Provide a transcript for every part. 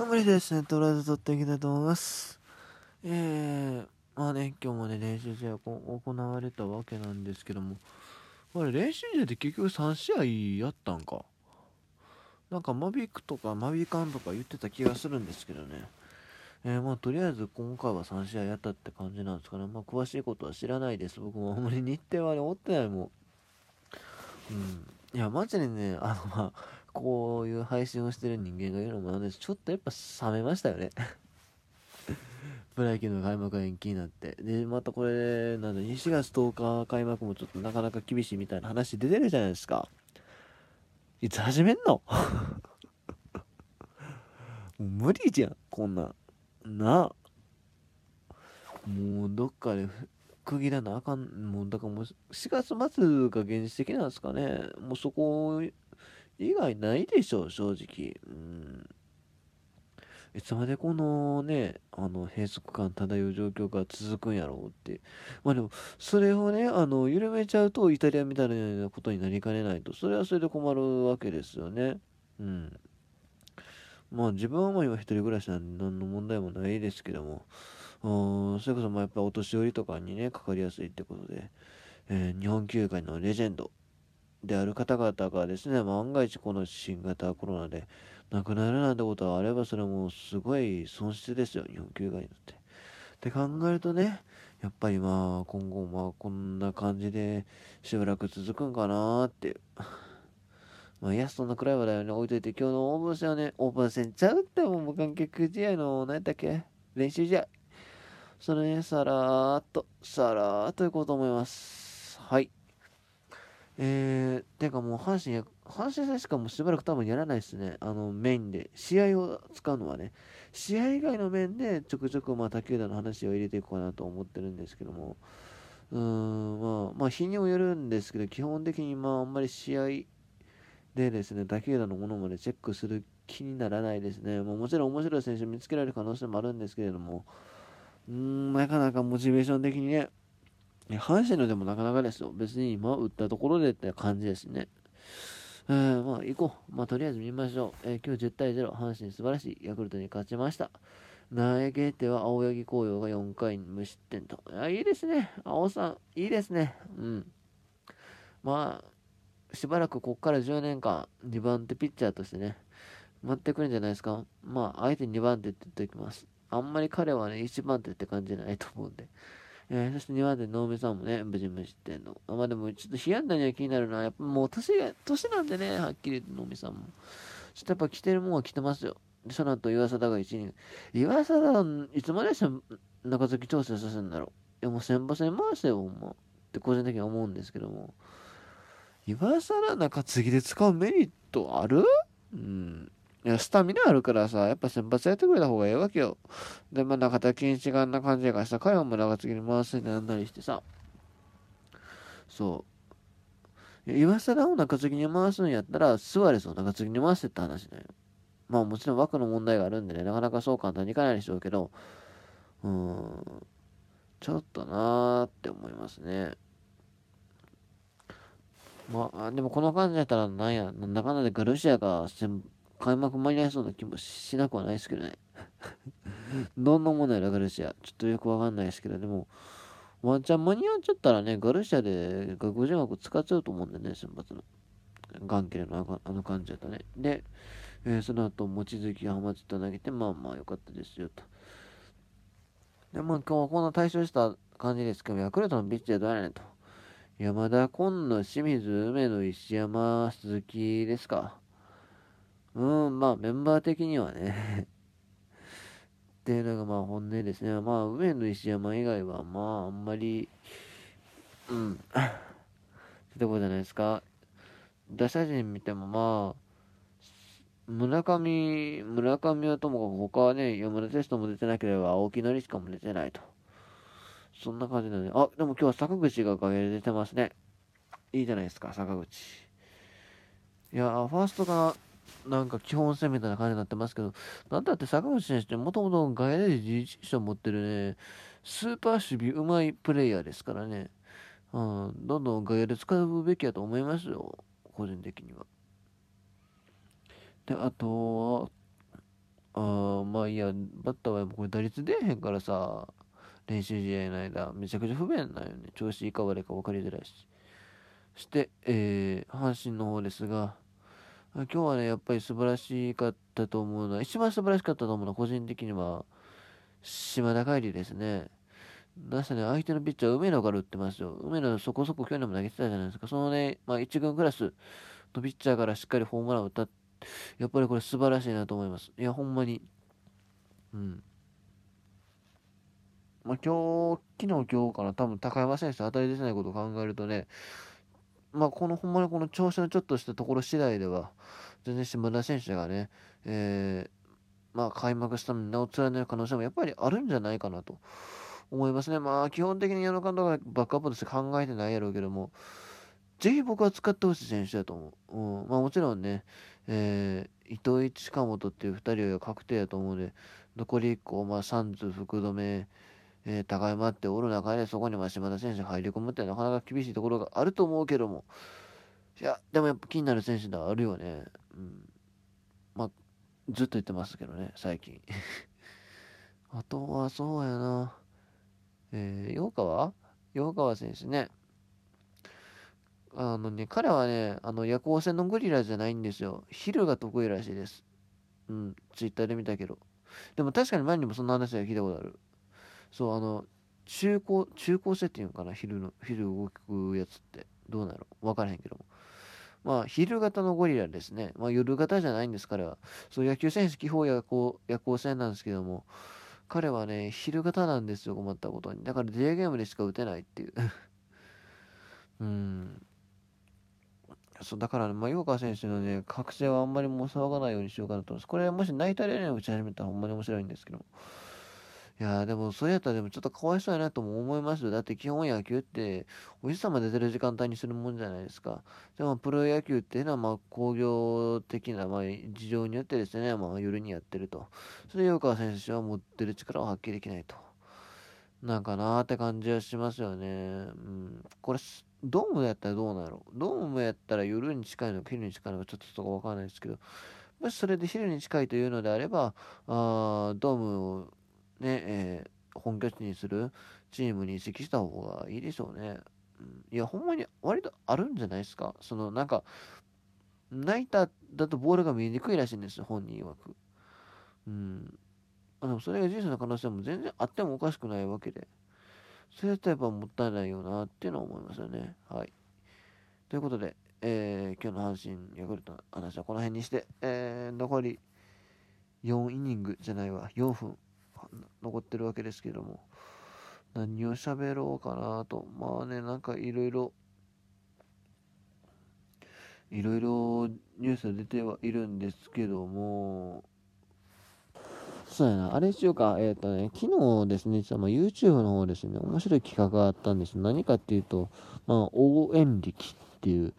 あんまりですね、とりあえず撮っていきたいと思います。えー、まあね、今日もね、練習試合行われたわけなんですけども、あれ、練習試合って結局3試合やったんか。なんかマビックとかマビカンとか言ってた気がするんですけどね。えー、まあとりあえず今回は3試合やったって感じなんですかね。まあ詳しいことは知らないです。僕もあんまり日程はね、追ってないもん。うん。いや、マジでね、あの、まあ、こういう配信をしてる人間が言うのもなんですちょっとやっぱ冷めましたよねプロ野球の開幕が延期になって。で、またこれ、なんだ、4月10日開幕もちょっとなかなか厳しいみたいな話出てるじゃないですか。いつ始めんの？無理じゃん、こんなん。なもうどっかで区切らなあかん。もうだからもう4月末が現実的なんですかね。もうそこ以外ないでしょう、正直。うん。いつまでこのね、あの、閉塞感漂う状況が続くんやろうって。まあでも、それをね、あの、緩めちゃうとイタリアみたいなことになりかねないと、それはそれで困るわけですよね。うん。まあ自分はもう今一人暮らしなんで何の問題もないですけども、それこそまあやっぱお年寄りとかにね、かかりやすいってことで、えー、日本球界のレジェンド、である方々がですね、万が一この新型コロナで亡くなるなんてことがあれば、それもすごい損失ですよ、日本球界にとって。って考えるとね、やっぱりまあ今後まあこんな感じでしばらく続くんかなーっていう。まあ、いや、そんな暗い話題をね、置いといて、今日のオープン戦はね、オープン戦ちゃうってもう無観客試合の、何やったっけ練習試合。それね、さらーっと、さらーっといこうと思います。はい。えー、てかもう阪神、阪神戦しかもしばらく多分やらないですね。あの、メインで。試合を使うのはね。試合以外の面でちょくちょくまあ他球団の話を入れていこうかなと思ってるんですけども。うん、まあ、まあ日にもよるんですけど、基本的にまああんまり試合でですね、他球団のものまでチェックする気にならないですね。もうもちろん面白い選手見つけられる可能性もあるんですけれども、うん、なかなかモチベーション的にね、阪神のでもなかなかですよ。別に今打ったところでって感じですね。えー、まあ行こう。まあとりあえず見ましょう。えー、今日10対0、阪神素晴らしい。ヤクルトに勝ちました。投げては青柳紅葉が4回無失点と。あ、いいですね。青さん、いいですね。うん。まあ、しばらくここから10年間、2番手ピッチャーとしてね、待ってくるんじゃないですか。まあ、相手2番手って言っておきます。あんまり彼はね、1番手って感じじゃないと思うんで。えー、そして2番手、能見さんもね、無事無失点の。あまあでも、ちょっと被安打には気になるのは、やっぱもう年が、年なんでね、はっきり言って能見さんも。ちょっとやっぱ来てるもんは来てますよ。で、その後、岩貞が1人。岩貞、いつまでし中崎調整させるんだろう。いや、もう先発に回してよ、ほんま。って個人的には思うんですけども。岩貞中継ぎで使うメリットある？うん。や、スタミナあるからさ、やっぱ先発やってくれた方がええわけよ。で、まあ、中田健一があんな感じやからさ、海も長継ぎに回すになんなりしてさ、そう。岩貞を中継ぎに回すんやったら、スワレスを中継ぎに回せって話だよ。まあもちろん枠の問題があるんでね、なかなかそう簡単にいかないでしょうけど、うーん、ちょっとなーって思いますね。まあ、でもこの感じやったらなんや、なんだかんだでガルシアが先開幕間に合いそうな気もしなくはないですけどね。どんなものやらガルシア。ちょっとよくわかんないですけど、でも、ワンチャン間に合っちゃったらね、ガルシアで学人枠使っちゃうと思うんでね、先発の。ガンケルのあの感じだとね。で、えー、その後、望月が浜地と投げて、まあまあ良かったですよと。で、まあ今日はこんな対処した感じですけど、ヤクルトのピッチャーどうやねんと。山田、今野、清水、梅野、石山、鈴木ですか。うん、まあメンバー的にはねっていうのがまあ本音ですね。まあ上野石山以外はまああんまり、うん、ってことじゃないですか。打者陣見てもまあ、村上、村上はともかく他はね、山田テストも出てなければ青木のりしかも出てないと。そんな感じなんで、あ、でも今日は坂口が陰で出てますね。いいじゃないですか、坂口。いや、ファーストがなんか基本戦みたいな感じになってますけど、なんだって坂口選手ってもともと外野で自一賞持ってるね、スーパー守備うまいプレイヤーですからね、うん、どんどん外野で使うべきやと思いますよ、個人的には。で、あとは、あまあいや、バッターはこれ打率出えへんからさ、練習試合の間、めちゃくちゃ不便なよね。調子いか悪いか分かりづらいし。して、えー、阪神の方ですが、今日はね、やっぱり素晴らしかったと思うのは、一番素晴らしかったと思うのは、個人的には、島田帰りですね。出したね、相手のピッチャー、梅野から打ってますよ。梅野そこそこ去年も投げてたじゃないですか。そのね、まあ、1軍クラスのピッチャーからしっかりホームランを打った。やっぱりこれ素晴らしいなと思います。いや、ほんまに。うん。まあ、今日、昨日、今日かな、多分高山選手当たり出てないことを考えるとね、まあ、このほんまにこの調子のちょっとしたところ次第では、全然島田選手がね、えー、まあ、開幕したのに名を連ねる可能性もやっぱりあるんじゃないかなと思いますね。まあ、基本的に矢野監督がバックアップとして考えてないやろうけども、ぜひ僕は使ってほしい選手だと思う。うん、まあ、もちろんね、えー、伊藤一近本っていう2人は確定やと思うので、残り1個、まあ、サンズ、福留、えー、高山っておる中で、そこにま島田選手入り込むってなかなか厳しいところがあると思うけども、いや、でもやっぱ気になる選手ではあるよね。うん。まあ、ずっと言ってますけどね、最近。あとは、そうやな。えー、洋川？洋川選手ね。あのね、彼はね、あの、夜行戦のグリラじゃないんですよ。昼が得意らしいです。うん、ツイッターで見たけど。でも確かに前にもそんな話は聞いたことある。そう、あの、中高、中高生っていうのかな、昼の、昼動くやつって。どうなのわからへんけども。まあ、昼型のゴリラですね。まあ、夜型じゃないんです、彼は。そう、野球選手、基本夜行、夜行戦なんですけども、彼はね、昼型なんですよ、困ったことに。だから、デーゲームでしか打てないっていう。うん。そう、だからね、まあ、洋川選手のね、覚醒はあんまりもう騒がないようにしようかなと思います。これ、もしナイターレーンを打ち始めたらほんまに面白いんですけど。いやでもそれやったらでもちょっとかわいそうやなとも思いますよ。だって基本野球ってお日様出てる時間帯にするもんじゃないですか。でもプロ野球っていうのはまあ工業的なまあ事情によってですね、まあ夜にやってると。それで横川選手は持ってる力を発揮できないと。なんかなーって感じはしますよね。うん。これ、ドームやったらどうなのドームやったら夜に近いのか昼に近いのかちょっとそこわかんないですけど、もしそれで昼に近いというのであれば、あードームをね、えー、本拠地にするチームに移籍した方がいいでしょうね。うん、いや、ほんまに割とあるんじゃないですか？その、なんか、ナイターだとボールが見えにくいらしいんですよ、本人曰く。うん。あでもそれが人生の可能性も全然あってもおかしくないわけで。それだとやっぱもったいないよなっていうのは思いますよね。はい。ということで、えー、今日の阪神ヤクルトの話はこの辺にして、えー、残り4イニングじゃないわ、4分残ってるわけですけども、何を喋ろうかなと。まあね、なんかいろいろ、いろいろニュースが出てはいるんですけども、そうやな、あれしようか、えっ、ー、とね、昨日ですね、実はま YouTube の方ですね、面白い企画があったんです。何かっていうと、まあ、応援力っていう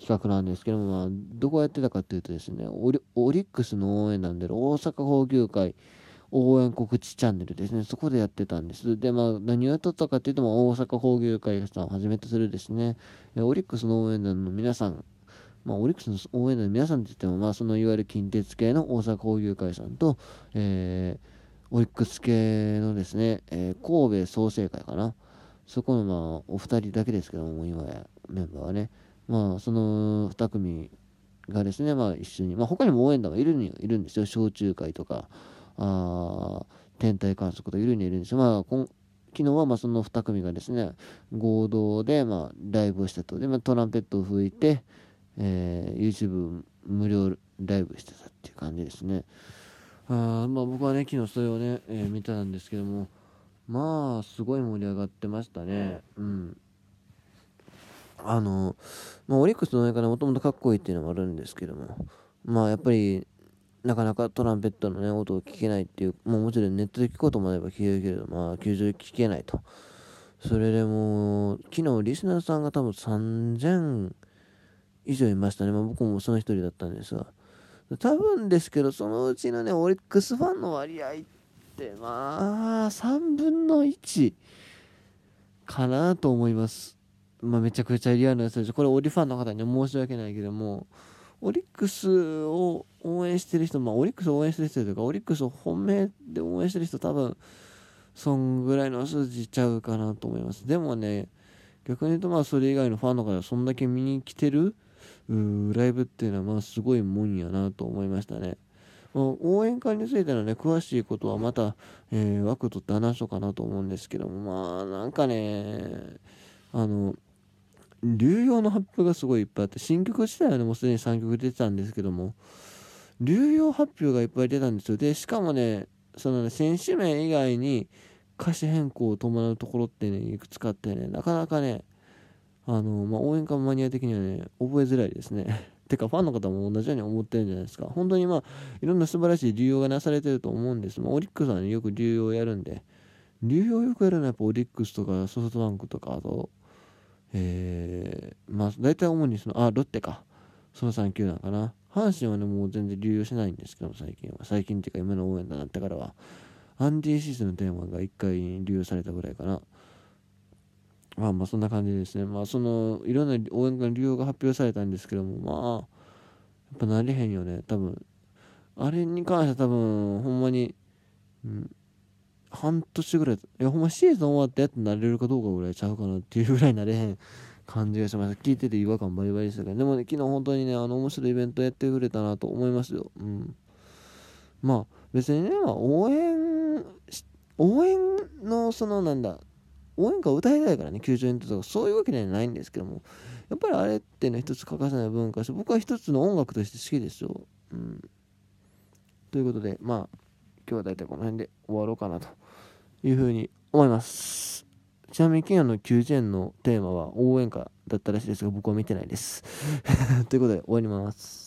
企画なんですけども、まあ、どこやってたかっていうとですね、オリックスの応援なんで、大阪放球会、応援告知チャンネルですね。そこでやってたんです。で、まあ、何をやっとったかっていうと、まあ、大阪工業会さんをはじめとするですね、オリックスの応援団の皆さん、まあ、オリックスの応援団の皆さんって言っても、まあ、そのいわゆる近鉄系の大阪工業会さんと、えー、オリックス系のですね、えー、神戸創生会かな。そこの、まあ、お二人だけですけども、今やメンバーはね。まあ、その二組がですね、まあ、一緒に、まあ、他にも応援団がいるにはいるんですよ。小中会とか、あ天体観測といるにいるんですよ。まあ、昨日はまその2組がですね、合同でまライブをしたと。で、まあ、トランペットを吹いて、えー、YouTube 無料ライブしてたっていう感じですね。あまあ、僕はね、昨日それをね、えー、見たんですけども、まあ、すごい盛り上がってましたね。うん。あの、まあ、オリックスの上からもともとかっこいいっていうのもあるんですけども、まあ、やっぱり、なかなかトランペットのね、音を聞けないっていう、もうもちろんネットで聞こうと思えば聞けるけれど、まあ、球場で聞けないと。それでも昨日リスナーさんが多分3000以上いましたね。まあ、僕もその一人だったんですが。多分ですけど、そのうちのね、オリックスファンの割合って、まあ、3分の1かなと思います。まあ、めちゃくちゃリアルな数字。これ、オリファンの方に申し訳ないけども、オリックスを応援してる人、まあ、オリックスを応援してる人というか、オリックスを本命で応援してる人、多分そんぐらいの数字ちゃうかなと思います。でもね、逆に言うと、まあ、それ以外のファンの方がそんだけ見に来てるライブっていうのは、まあ、すごいもんやなと思いましたね。応援会についてのね、詳しいことはまた、えー、枠取って話そうかなと思うんですけども、まあ、なんかね、あの、流用の発表がすごいいっぱいあって、新曲自体はね、もうすでに3曲出てたんですけども、流用発表がいっぱい出たんですよ。で、しかもね、その、選手名以外に歌詞変更を伴うところってね、いくつかあってね、なかなかね、あの、まあ、応援歌マニア的にはね、覚えづらいですね。てかファンの方も同じように思ってるんじゃないですか。本当にまあ、いろんな素晴らしい流用がなされてると思うんです。ま、オリックスはね、よく流用やるんで、流用よくやるのはやっぱオリックスとかソフトバンクとか、あと、えー、まあ、大体主にその、あ、ロッテか。その3球団かな。阪神はね、もう全然流用しないんですけど最近は。最近っていうか今の応援団になってからは。アンディシーズンのテーマが1回流用されたぐらいかな。まあまあそんな感じですね。まあそのいろんな応援歌の理由が発表されたんですけども、まあ、やっぱなれへんよね。多分、あれに関しては多分、ほんまに、うん、半年ぐらい、いやほんまシーズン終わってやってなれるかどうかぐらいちゃうかなっていうぐらいなれへん感じがしました。聞いてて違和感バリバリでしたけど、でもね、昨日本当にね、あの面白いイベントやってくれたなと思いますよ。うん。まあ別にね、まあ、応援、応援のそのなんだ、応援歌を歌いたいからね、90円とか、そういうわけではないんですけども、やっぱりあれってね、一つ欠かせない文化し、僕は一つの音楽として好きですよ。うん。ということで、まあ、今日は大体この辺で終わろうかなというふうに思います。ちなみに、昨日の90円のテーマは応援歌だったらしいですが、僕は見てないです。ということで、終わります。